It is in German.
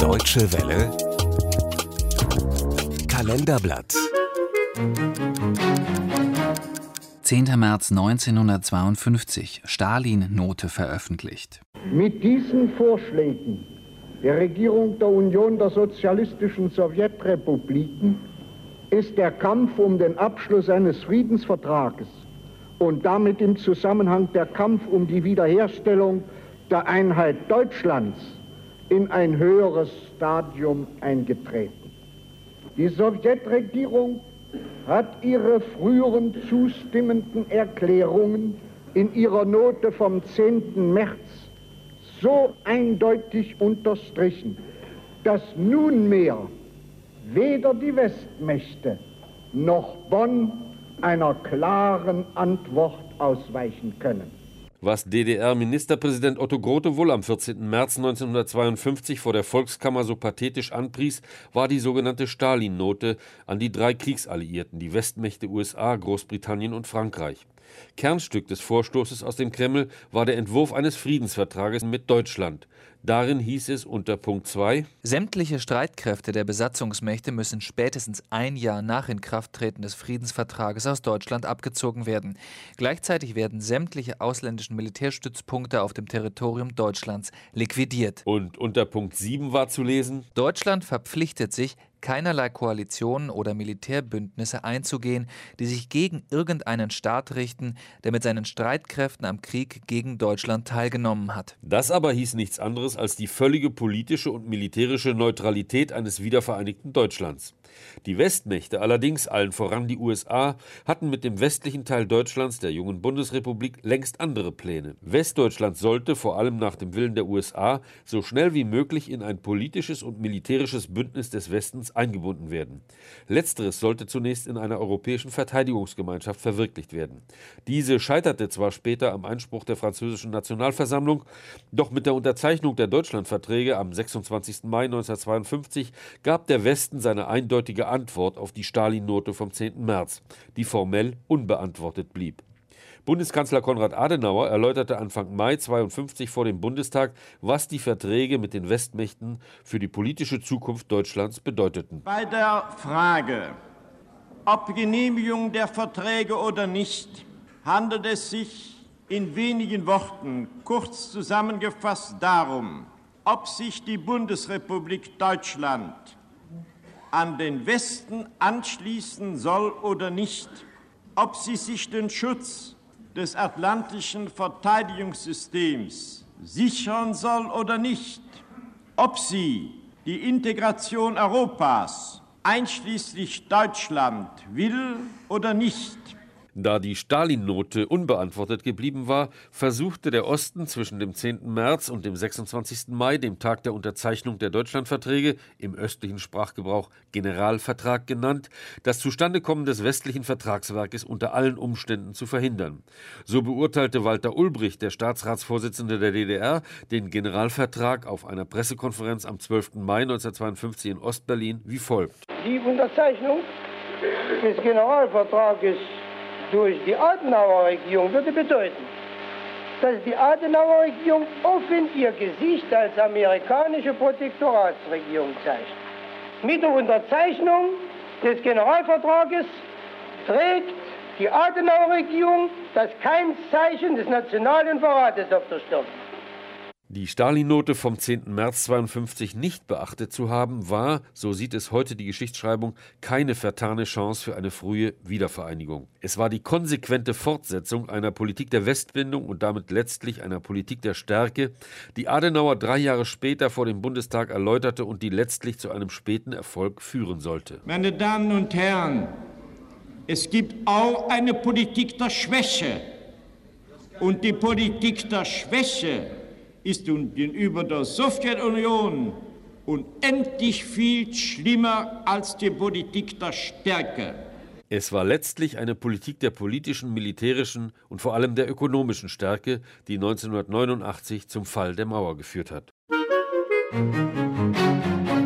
Deutsche Welle Kalenderblatt 10. März 1952 Stalin-Note veröffentlicht. Mit diesen Vorschlägen der Regierung der Union der sozialistischen Sowjetrepubliken ist der Kampf um den Abschluss eines Friedensvertrages und damit im Zusammenhang der Kampf um die Wiederherstellung der Einheit Deutschlands in ein höheres Stadium eingetreten. Die Sowjetregierung hat ihre früheren zustimmenden Erklärungen in ihrer Note vom 10. März so eindeutig unterstrichen, dass nunmehr weder die Westmächte noch Bonn einer klaren Antwort ausweichen können. Was DDR-Ministerpräsident Otto Grote wohl am 14. März 1952 vor der Volkskammer so pathetisch anpries, war die sogenannte Stalin-Note an die drei Kriegsalliierten, die Westmächte USA, Großbritannien und Frankreich. Kernstück des Vorstoßes aus dem Kreml war der Entwurf eines Friedensvertrages mit Deutschland. Darin hieß es unter Punkt 2: Sämtliche Streitkräfte der Besatzungsmächte müssen spätestens ein Jahr nach Inkrafttreten des Friedensvertrages aus Deutschland abgezogen werden. Gleichzeitig werden sämtliche ausländischen Militärstützpunkte auf dem Territorium Deutschlands liquidiert. Und unter Punkt 7 war zu lesen: Deutschland verpflichtet sich, keinerlei Koalitionen oder Militärbündnisse einzugehen, die sich gegen irgendeinen Staat richten, der mit seinen Streitkräften am Krieg gegen Deutschland teilgenommen hat. Das aber hieß nichts anderes als die völlige politische und militärische Neutralität eines wiedervereinigten Deutschlands. Die Westmächte allerdings, allen voran die USA, hatten mit dem westlichen Teil Deutschlands, der jungen Bundesrepublik, längst andere Pläne. Westdeutschland sollte, vor allem nach dem Willen der USA, so schnell wie möglich in ein politisches und militärisches Bündnis des Westens eingebunden werden. Letzteres sollte zunächst in einer europäischen Verteidigungsgemeinschaft verwirklicht werden. Diese scheiterte zwar später am Einspruch der französischen Nationalversammlung, doch mit der Unterzeichnung der Deutschlandverträge am 26. Mai 1952 gab der Westen seine eindeutige Antwort auf die Stalin-Note vom 10. März, die formell unbeantwortet blieb. Bundeskanzler Konrad Adenauer erläuterte Anfang Mai 52 vor dem Bundestag, was die Verträge mit den Westmächten für die politische Zukunft Deutschlands bedeuteten. Bei der Frage, ob Genehmigung der Verträge oder nicht, handelt es sich in wenigen Worten kurz zusammengefasst darum, ob sich die Bundesrepublik Deutschland an den Westen anschließen soll oder nicht, ob sie sich den Schutz des atlantischen Verteidigungssystems sichern soll oder nicht, ob sie die Integration Europas einschließlich Deutschland will oder nicht, da die Stalin-Note unbeantwortet geblieben war, versuchte der Osten zwischen dem 10. März und dem 26. Mai, dem Tag der Unterzeichnung der Deutschlandverträge, im östlichen Sprachgebrauch Generalvertrag genannt, das Zustandekommen des westlichen Vertragswerkes unter allen Umständen zu verhindern. So beurteilte Walter Ulbricht, der Staatsratsvorsitzende der DDR, den Generalvertrag auf einer Pressekonferenz am 12. Mai 1952 in Ostberlin wie folgt. Die Unterzeichnung des Generalvertrages durch die Adenauer-Regierung würde bedeuten, dass die Adenauer-Regierung offen ihr Gesicht als amerikanische Protektoratsregierung zeigt. Mit der Unterzeichnung des Generalvertrages trägt die Adenauer-Regierung das Keimzeichen des nationalen Verrates auf der Stirn. Die Stalin-Note vom 10. März 52 nicht beachtet zu haben, war, so sieht es heute die Geschichtsschreibung, keine vertane Chance für eine frühe Wiedervereinigung. Es war die konsequente Fortsetzung einer Politik der Westbindung und damit letztlich einer Politik der Stärke, die Adenauer drei Jahre später vor dem Bundestag erläuterte und die letztlich zu einem späten Erfolg führen sollte. Meine Damen und Herren, es gibt auch eine Politik der Schwäche. Und die Politik der Schwäche ist gegenüber der Sowjetunion unendlich viel schlimmer als die Politik der Stärke. Es war letztlich eine Politik der politischen, militärischen und vor allem der ökonomischen Stärke, die 1989 zum Fall der Mauer geführt hat. Musik